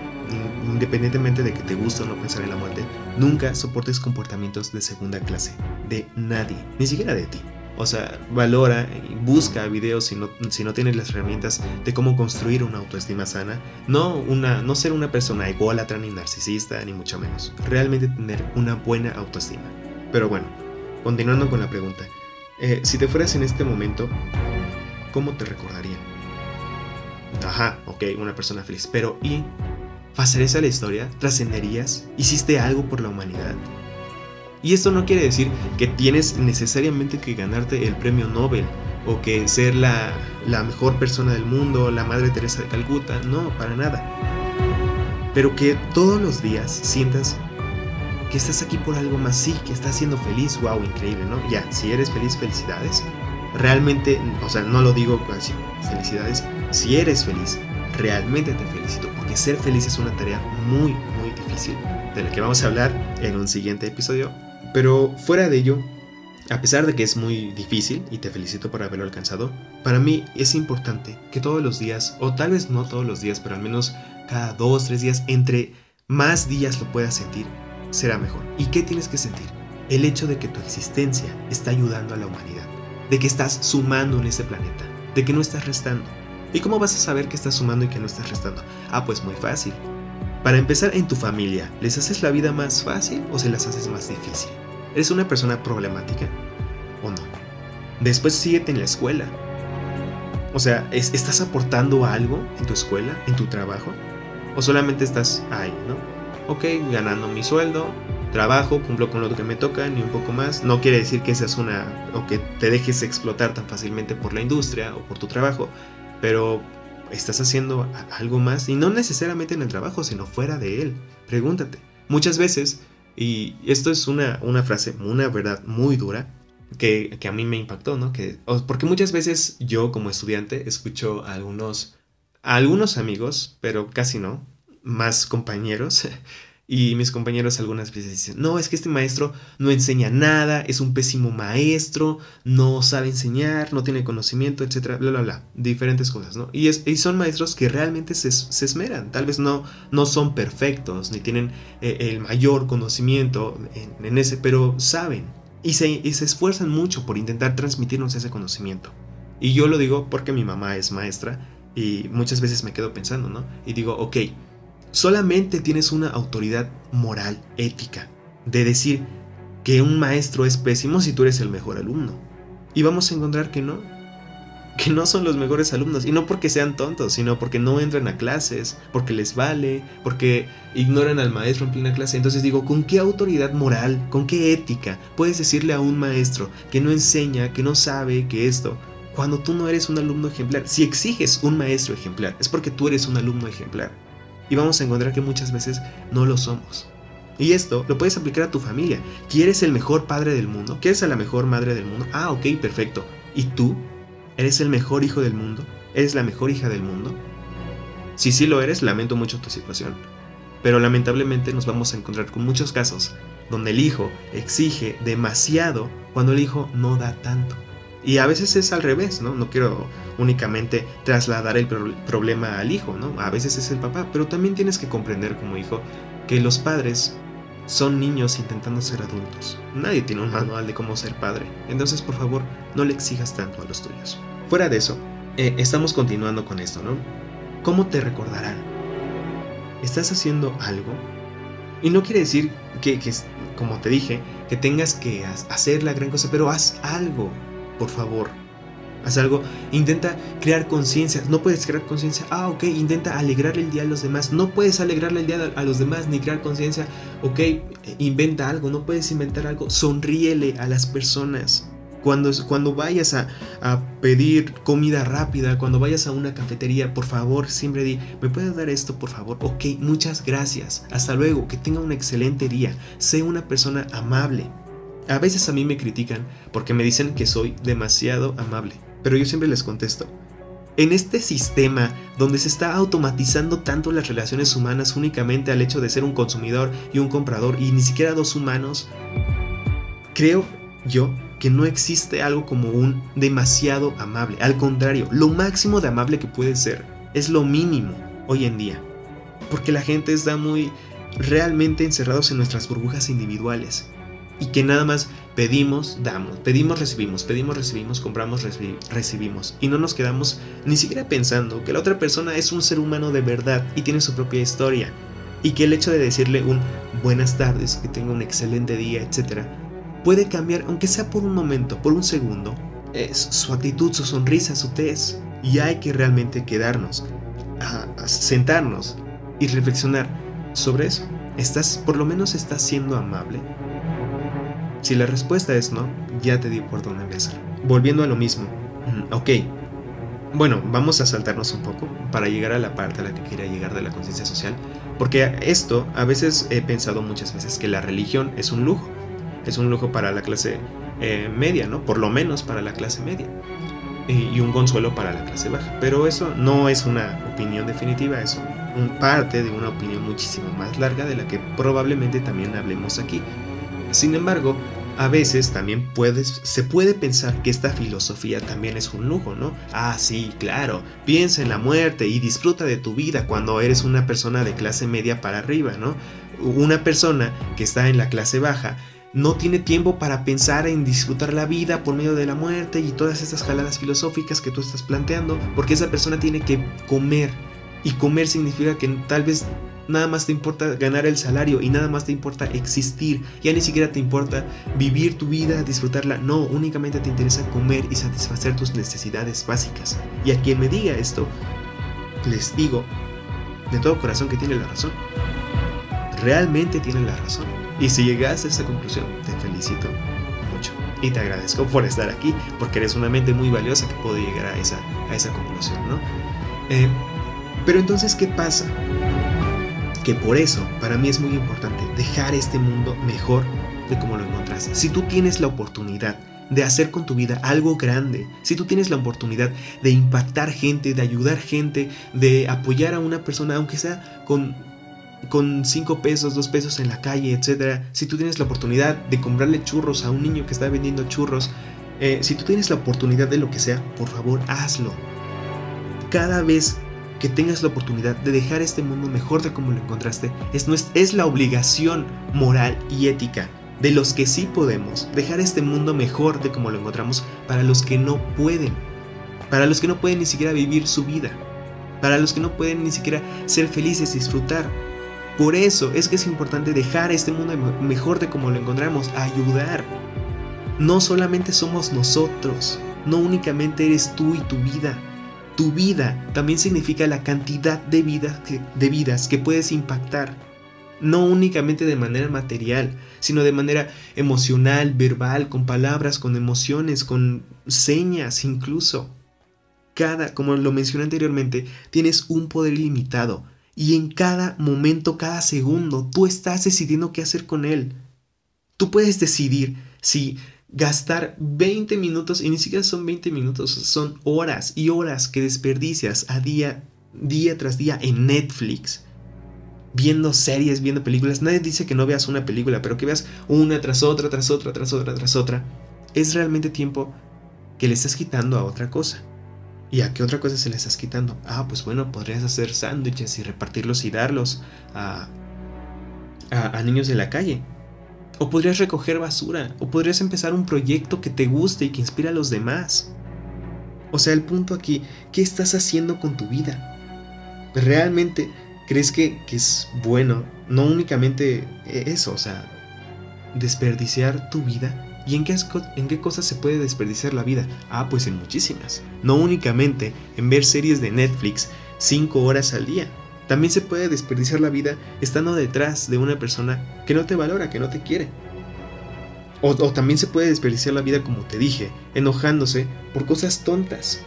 Independientemente de que te guste o no pensar en la muerte, nunca soportes comportamientos de segunda clase. De nadie. Ni siquiera de ti. O sea, valora y busca videos si no, si no tienes las herramientas de cómo construir una autoestima sana. No, una, no ser una persona ególatra ni narcisista, ni mucho menos. Realmente tener una buena autoestima. Pero bueno, continuando con la pregunta. Eh, si te fueras en este momento, ¿cómo te recordarían? Ajá, ok, una persona feliz. Pero ¿y? ¿Pasarías a la historia? ¿Trascenderías? ¿Hiciste algo por la humanidad? Y esto no quiere decir que tienes necesariamente que ganarte el premio Nobel o que ser la, la mejor persona del mundo, la Madre Teresa de Calcuta, no, para nada. Pero que todos los días sientas que estás aquí por algo más, sí, que estás siendo feliz, wow, increíble, ¿no? Ya, si eres feliz, felicidades realmente, o sea, no lo digo así, felicidades, si eres feliz, realmente te felicito, porque ser feliz es una tarea muy, muy difícil, de la que vamos a hablar en un siguiente episodio. Pero fuera de ello, a pesar de que es muy difícil, y te felicito por haberlo alcanzado, para mí es importante que todos los días, o tal vez no todos los días, pero al menos cada dos, tres días, entre más días lo puedas sentir, será mejor. ¿Y qué tienes que sentir? El hecho de que tu existencia está ayudando a la humanidad, de que estás sumando en este planeta, de que no estás restando. ¿Y cómo vas a saber que estás sumando y que no estás restando? Ah, pues muy fácil. Para empezar, en tu familia, ¿les haces la vida más fácil o se las haces más difícil? ¿Eres una persona problemática o no? Después síguete en la escuela. O sea, ¿estás aportando algo en tu escuela, en tu trabajo? ¿O solamente estás ahí, no? Ok, ganando mi sueldo, trabajo, cumplo con lo que me toca, ni un poco más. No quiere decir que seas una. o que te dejes explotar tan fácilmente por la industria o por tu trabajo, pero estás haciendo algo más, y no necesariamente en el trabajo, sino fuera de él. Pregúntate. Muchas veces y esto es una, una frase, una verdad muy dura que, que, a mí me impactó, ¿no? Que, porque muchas veces yo como estudiante escucho a algunos, a algunos amigos, pero casi no, más compañeros, Y mis compañeros algunas veces dicen, no, es que este maestro no enseña nada, es un pésimo maestro, no sabe enseñar, no tiene conocimiento, etcétera, bla, bla, bla. Diferentes cosas, ¿no? Y, es, y son maestros que realmente se, se, esmeran, tal vez no, no son perfectos, ni tienen eh, el mayor conocimiento en, ese, pero saben. Y se, y se esfuerzan mucho por intentar transmitirnos ese conocimiento. Y yo lo digo porque mi mamá es maestra y muchas veces me quedo pensando, ¿no? Y digo, ok, Solamente tienes una autoridad moral, ética, de decir que un maestro es pésimo si tú eres el mejor alumno. Y vamos a encontrar que no, que no son los mejores alumnos. Y no porque sean tontos, sino porque no entran a clases, porque les vale, porque ignoran al maestro en plena clase. Entonces digo, ¿con qué autoridad moral, con qué ética puedes decirle a un maestro que no enseña, que no sabe, que esto, cuando tú no eres un alumno ejemplar? Si exiges un maestro ejemplar, es porque tú eres un alumno ejemplar y vamos a encontrar que muchas veces no lo somos. Y esto lo puedes aplicar a tu familia. ¿Quieres el mejor padre del mundo? ¿Quieres a la mejor madre del mundo? Ah, ok, perfecto. ¿Y tú? ¿Eres el mejor hijo del mundo? ¿Eres la mejor hija del mundo? Si sí lo eres, lamento mucho tu situación. Pero lamentablemente nos vamos a encontrar con muchos casos donde el hijo exige demasiado cuando el hijo no da tanto. Y a veces es al revés, ¿no? No quiero únicamente trasladar el problema al hijo, ¿no? A veces es el papá, pero también tienes que comprender como hijo que los padres son niños intentando ser adultos. Nadie tiene un manual de cómo ser padre, entonces por favor no le exijas tanto a los tuyos. Fuera de eso, eh, estamos continuando con esto, ¿no? ¿Cómo te recordarán? ¿Estás haciendo algo? Y no quiere decir que, que como te dije, que tengas que hacer la gran cosa, pero haz algo por favor. Haz algo, intenta crear conciencia. No puedes crear conciencia. Ah, ok, intenta alegrarle el día a los demás. No puedes alegrarle el día a los demás ni crear conciencia. Ok, inventa algo. No puedes inventar algo. Sonríele a las personas. Cuando, cuando vayas a, a, pedir comida rápida, cuando vayas a una cafetería, por favor, siempre di, ¿me puedes dar esto, por favor? Ok, muchas gracias. Hasta luego, que tenga un excelente día. Sé una persona amable. A veces a mí me critican porque me dicen que soy demasiado amable, pero yo siempre les contesto. En este sistema donde se está automatizando tanto las relaciones humanas únicamente al hecho de ser un consumidor y un comprador y ni siquiera dos humanos, creo yo que no existe algo como un demasiado amable. Al contrario, lo máximo de amable que puede ser es lo mínimo hoy en día. Porque la gente está muy realmente encerrados en nuestras burbujas individuales y que nada más pedimos, damos, pedimos, recibimos, pedimos, recibimos, compramos, recibimos y no nos quedamos ni siquiera pensando que la otra persona es un ser humano de verdad y tiene su propia historia y que el hecho de decirle un buenas tardes, que tenga un excelente día, etc., puede cambiar, aunque sea por un momento, por un segundo, es su actitud, su sonrisa, su tez. Y hay que realmente quedarnos, sentarnos y reflexionar sobre eso. ¿Estás, por lo menos estás siendo amable? Si la respuesta es no, ya te di por dónde empezar. Volviendo a lo mismo. Mm, ok. Bueno, vamos a saltarnos un poco para llegar a la parte a la que quería llegar de la conciencia social. Porque esto a veces he pensado muchas veces que la religión es un lujo. Es un lujo para la clase eh, media, ¿no? Por lo menos para la clase media. y un consuelo para la clase baja. Pero eso no es una opinión definitiva, es un, parte de una opinión muchísimo más larga de la que probablemente también hablemos aquí. Sin embargo, a veces también puedes, se puede pensar que esta filosofía también es un lujo, ¿no? Ah, sí, claro, piensa en la muerte y disfruta de tu vida cuando eres una persona de clase media para arriba, ¿no? Una persona que está en la clase baja no tiene tiempo para pensar en disfrutar la vida por medio de la muerte y todas estas jaladas filosóficas que tú estás planteando, porque esa persona tiene que comer. Y comer significa que tal vez nada más te importa ganar el salario y nada más te importa existir. Ya ni siquiera te importa vivir tu vida, disfrutarla. No, únicamente te interesa comer y satisfacer tus necesidades básicas. Y a quien me diga esto, les digo de todo corazón que tiene la razón. Realmente tiene la razón. Y si llegas a esa conclusión, te felicito mucho. Y te agradezco por estar aquí, porque eres una mente muy valiosa que puede llegar a esa, a esa conclusión, ¿no? Eh, pero entonces, ¿qué pasa? Que por eso, para mí es muy importante dejar este mundo mejor de como lo encontraste. Si tú tienes la oportunidad de hacer con tu vida algo grande, si tú tienes la oportunidad de impactar gente, de ayudar gente, de apoyar a una persona, aunque sea con con 5 pesos, 2 pesos en la calle, etc. Si tú tienes la oportunidad de comprarle churros a un niño que está vendiendo churros, eh, si tú tienes la oportunidad de lo que sea, por favor hazlo. Cada vez que tengas la oportunidad de dejar este mundo mejor de como lo encontraste, es, es la obligación moral y ética de los que sí podemos dejar este mundo mejor de como lo encontramos para los que no pueden, para los que no pueden ni siquiera vivir su vida, para los que no pueden ni siquiera ser felices, disfrutar, por eso es que es importante dejar este mundo mejor de como lo encontramos, ayudar. No solamente somos nosotros, no únicamente eres tú y tu vida. Tu vida también significa la cantidad de, que, de vidas que puedes impactar. No únicamente de manera material, sino de manera emocional, verbal, con palabras, con emociones, con señas incluso. Cada, como lo mencioné anteriormente, tienes un poder ilimitado y en cada momento, cada segundo, tú estás decidiendo qué hacer con él. Tú puedes decidir si gastar 20 minutos, y ni siquiera son 20 minutos, son horas y horas que desperdicias a día, día tras día en Netflix. Viendo series, viendo películas. Nadie dice que no veas una película, pero que veas una tras otra, tras otra, tras otra, tras otra. Es realmente tiempo que le estás quitando a otra cosa. ¿Y a qué otra cosa se le estás quitando? Ah, pues bueno, podrías hacer sándwiches y repartirlos y darlos a, a, niños de la calle. O podrías recoger basura. O podrías empezar un proyecto que te guste y que inspire a los demás. O sea, el punto aquí, ¿qué estás haciendo con tu vida? ¿Realmente crees que, que es bueno? No únicamente eso, o sea, desperdiciar tu vida ¿Y en qué, en qué cosas se puede desperdiciar la vida? Ah, pues en muchísimas. No únicamente en ver series de Netflix 5 horas al día. También se puede desperdiciar la vida estando detrás de una persona que no te valora, que no te quiere. O, también se puede desperdiciar la vida, como te dije, enojándose por cosas tontas.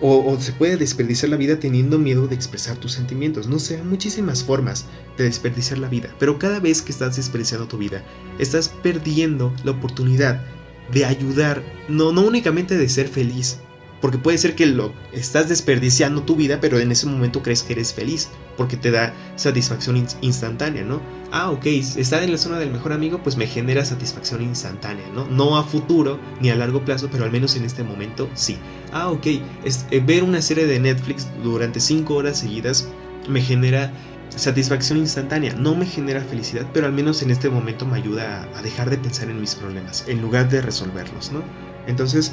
O, se puede desperdiciar la vida teniendo miedo de expresar tus sentimientos. No sé, hay muchísimas formas de desperdiciar la vida. Pero cada vez que estás desperdiciando tu vida, estás perdiendo la oportunidad de ayudar, no, no únicamente de ser feliz, porque puede ser que lo estás desperdiciando tu vida, pero en ese momento crees que eres feliz, porque te da satisfacción instantánea, ¿no? Ah, ok, estar en la zona del mejor amigo, pues me genera satisfacción instantánea, ¿no? No a futuro ni a largo plazo, pero al menos en este momento sí. Ah, ok, es, eh, ver una serie de Netflix durante 5 horas seguidas me genera satisfacción instantánea. No me genera felicidad, pero al menos en este momento me ayuda a, a dejar de pensar en mis problemas, en lugar de resolverlos, ¿no? Entonces,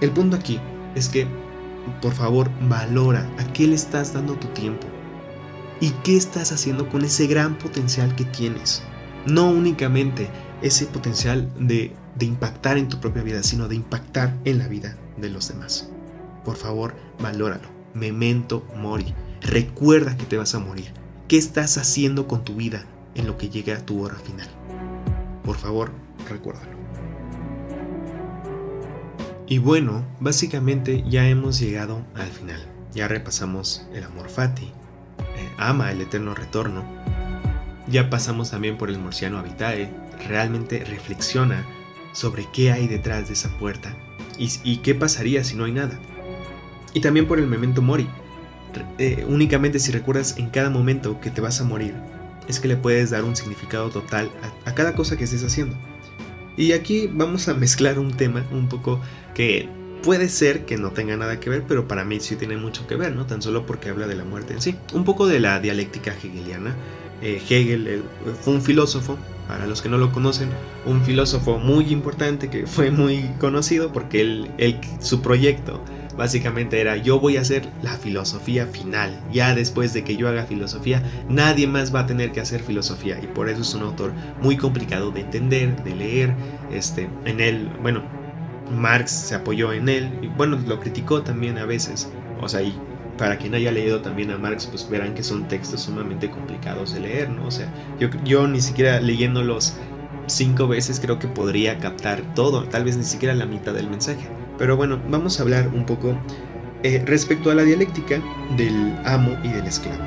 el punto aquí es que, por favor, valora a qué le estás dando tu tiempo y qué estás haciendo con ese gran potencial que tienes. No únicamente ese potencial de, impactar en tu propia vida, sino de impactar en la vida de los demás. Por favor, valóralo. Memento mori. Recuerda que te vas a morir. ¿Qué estás haciendo con tu vida en lo que llegue a tu hora final? Por favor, recuérdalo. Y bueno, básicamente ya hemos llegado al final. Ya repasamos el amor fati, ama el eterno retorno. Ya pasamos también por el murciano habitae, realmente reflexiona sobre qué hay detrás de esa puerta y, qué pasaría si no hay nada. Y también por el memento mori. Eh, únicamente si recuerdas en cada momento que te vas a morir, es que le puedes dar un significado total a cada cosa que estés haciendo. Y aquí vamos a mezclar un tema un poco que puede ser que no tenga nada que ver, pero para mí sí tiene mucho que ver, ¿no? Tan solo porque habla de la muerte en sí. Un poco de la dialéctica hegeliana. Eh, Hegel fue un filósofo, para los que no lo conocen, un filósofo muy importante que fue muy conocido porque él, su proyecto básicamente era yo voy a hacer la filosofía final. Ya después de que yo haga filosofía, nadie más va a tener que hacer filosofía y por eso es un autor muy complicado de entender, de leer. Este, en él, bueno, Marx se apoyó en él y bueno, lo criticó también a veces. O sea, y para quien haya leído también a Marx, pues verán que son textos sumamente complicados de leer, ¿no? O sea, yo, yo ni siquiera leyéndolos cinco veces creo que podría captar todo, tal vez ni siquiera la mitad del mensaje. Pero bueno, vamos a hablar un poco eh, respecto a la dialéctica del amo y del esclavo.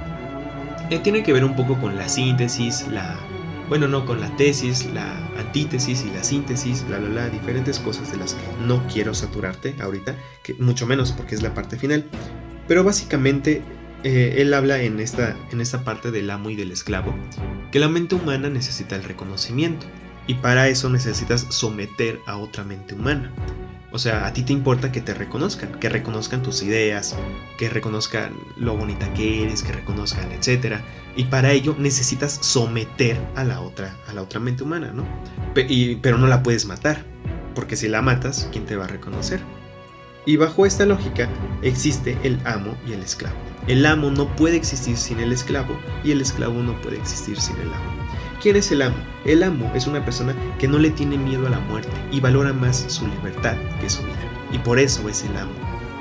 Eh, tiene que ver un poco con la síntesis, la bueno, no con la tesis, la antítesis y la síntesis, bla, bla, bla, diferentes cosas de las que no quiero saturarte ahorita, que mucho menos porque es la parte final. Pero básicamente eh, él habla en esta, en esta parte del amo y del esclavo, que la mente humana necesita el reconocimiento, y para eso necesitas someter a otra mente humana. O sea, a ti te importa que te reconozcan, que reconozcan tus ideas, que reconozcan lo bonita que eres, que reconozcan, etc. Y para ello necesitas someter a la otra, a la otra mente humana, ¿no? pero no la puedes matar, porque si la matas, ¿quién te va a reconocer? Y bajo esta lógica existe el amo y el esclavo. El amo no puede existir sin el esclavo y el esclavo no puede existir sin el amo. ¿Quién es el amo? El amo es una persona que no le tiene miedo a la muerte y valora más su libertad que su vida. Y por eso es el amo.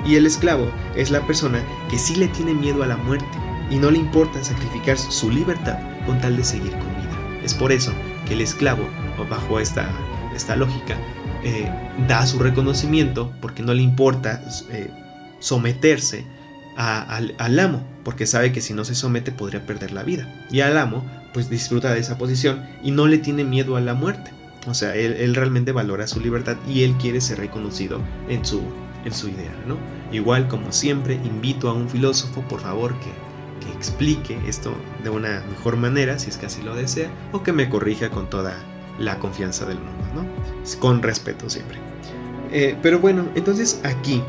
Y el esclavo es la persona que sí le tiene miedo a la muerte y no le importa sacrificar su libertad con tal de seguir con vida. Es por eso que el esclavo, bajo esta, esta lógica, eh, da su reconocimiento porque no le importa eh, someterse al, amo, porque sabe que si no se somete podría perder la vida. Y al amo, pues disfruta de esa posición y no le tiene miedo a la muerte. O sea, él, realmente valora su libertad y él quiere ser reconocido en su, en su idea, ¿no? Igual, como siempre, invito a un filósofo, por favor, que, que explique esto de una mejor manera, si es que así lo desea, o que me corrija con toda la confianza del mundo, ¿no? Con respeto siempre. Eh, pero bueno, entonces aquí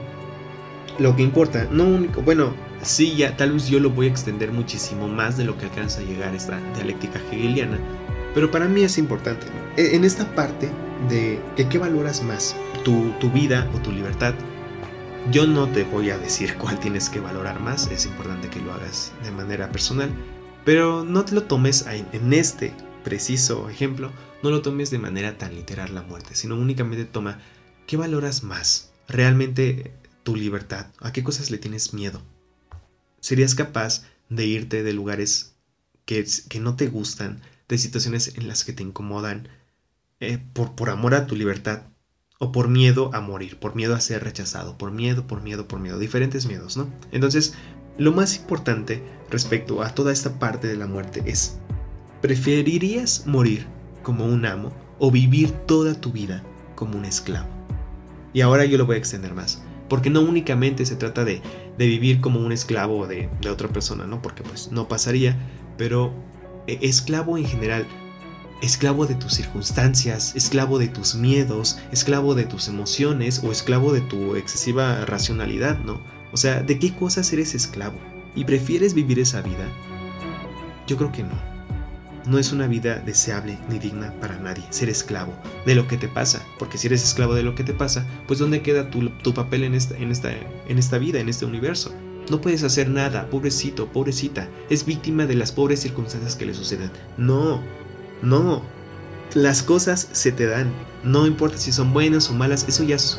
lo que importa, no único, bueno, sí, ya tal vez yo lo voy a extender muchísimo más de lo que alcanza a llegar esta dialéctica hegeliana, pero para mí es importante, e, en esta parte de que qué valoras más, tu, tu vida o tu libertad, yo no te voy a decir cuál tienes que valorar más, es importante que lo hagas de manera personal, pero no te lo tomes en este preciso ejemplo, no lo tomes de manera tan literal la muerte, sino únicamente toma qué valoras más. ¿Realmente tu libertad? ¿A qué cosas le tienes miedo? ¿Serías capaz de irte de lugares que, que no te gustan, de situaciones en las que te incomodan, eh, por, por amor a tu libertad? O por miedo a morir, por miedo a ser rechazado, por miedo, por miedo, por miedo, diferentes miedos, ¿no? Entonces, lo más importante respecto a toda esta parte de la muerte es, ¿preferirías morir como un amo o vivir toda tu vida como un esclavo? Y ahora yo lo voy a extender más. Porque no únicamente se trata de, vivir como un esclavo de, de, otra persona, ¿no? Porque pues no pasaría, pero eh, esclavo en general, esclavo de tus circunstancias, esclavo de tus miedos, esclavo de tus emociones o esclavo de tu excesiva racionalidad, ¿no? O sea, ¿de qué cosas eres esclavo? ¿Y prefieres vivir esa vida? Yo creo que no no es una vida deseable ni digna para nadie, ser esclavo de lo que te pasa, porque si eres esclavo de lo que te pasa, pues ¿dónde queda tu, papel en esta, en, esta, en esta vida, en este universo? No puedes hacer nada, pobrecito, pobrecita, es víctima de las pobres circunstancias que le suceden. No, no, las cosas se te dan, no importa si son buenas o malas, eso ya es,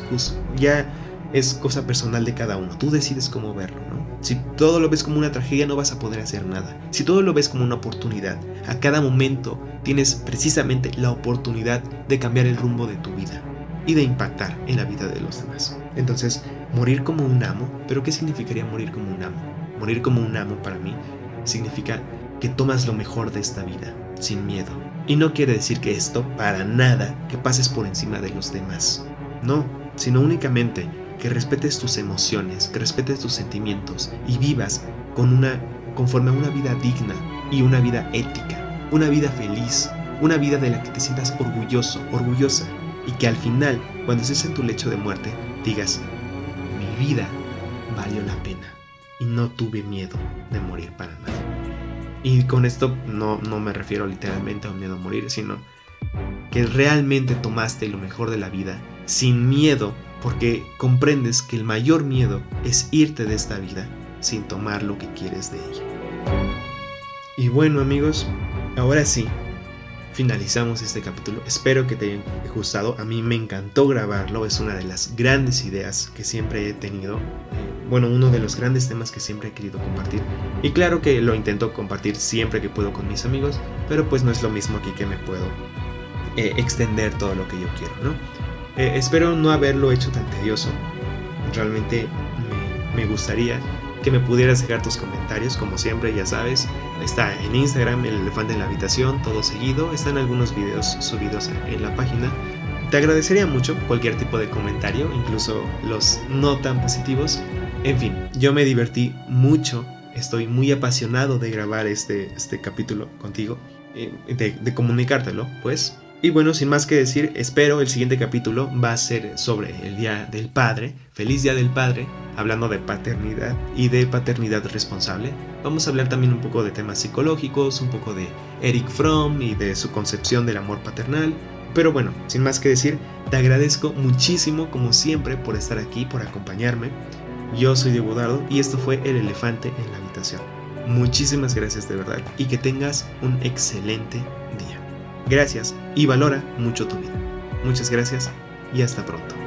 ya es cosa personal de cada uno, tú decides cómo verlo, ¿no? Si todo lo ves como una tragedia no vas a poder hacer nada. Si todo lo ves como una oportunidad, a cada momento tienes precisamente la oportunidad de cambiar el rumbo de tu vida y de impactar en la vida de los demás. Entonces, morir como un amo, pero ¿qué significaría morir como un amo? Morir como un amo para mí significa que tomas lo mejor de esta vida sin miedo. Y no quiere decir que esto, para nada, que pases por encima de los demás. No, sino únicamente que respetes tus emociones, que respetes tus sentimientos y vivas con una conforme a una vida digna y una vida ética, una vida feliz, una vida de la que te sientas orgulloso, orgullosa y que al final, cuando estés en tu lecho de muerte, digas, mi vida valió la pena y no tuve miedo de morir para nada. Y con esto no, no me refiero literalmente a un miedo a morir, sino que realmente tomaste lo mejor de la vida sin miedo, porque comprendes que el mayor miedo es irte de esta vida sin tomar lo que quieres de ella. Y bueno amigos, ahora sí, finalizamos este capítulo. Espero que te haya gustado. A mí me encantó grabarlo. Es una de las grandes ideas que siempre he tenido. Bueno, uno de los grandes temas que siempre he querido compartir. Y claro que lo intento compartir siempre que puedo con mis amigos. Pero pues no es lo mismo aquí que me puedo eh, extender todo lo que yo quiero, ¿no? Eh, espero no haberlo hecho tan tedioso. Realmente me gustaría que me pudieras dejar tus comentarios, como siempre, ya sabes. Está en Instagram, el elefante en la habitación, todo seguido. Están algunos videos subidos en la página. Te agradecería mucho cualquier tipo de comentario, incluso los no tan positivos. En fin, yo me divertí mucho, estoy muy apasionado de grabar este, este capítulo contigo, eh, de, de comunicártelo, pues. Y bueno, sin más que decir, espero el siguiente capítulo va a ser sobre el Día del Padre. Feliz Día del Padre, hablando de paternidad y de paternidad responsable. Vamos a hablar también un poco de temas psicológicos, un poco de Eric Fromm y de su concepción del amor paternal. Pero bueno, sin más que decir, te agradezco muchísimo como siempre por estar aquí, por acompañarme. Yo soy Diego Dardo y esto fue El Elefante en la Habitación. Muchísimas gracias de verdad y que tengas un excelente día. Gracias y valora mucho tu vida. Muchas gracias y hasta pronto.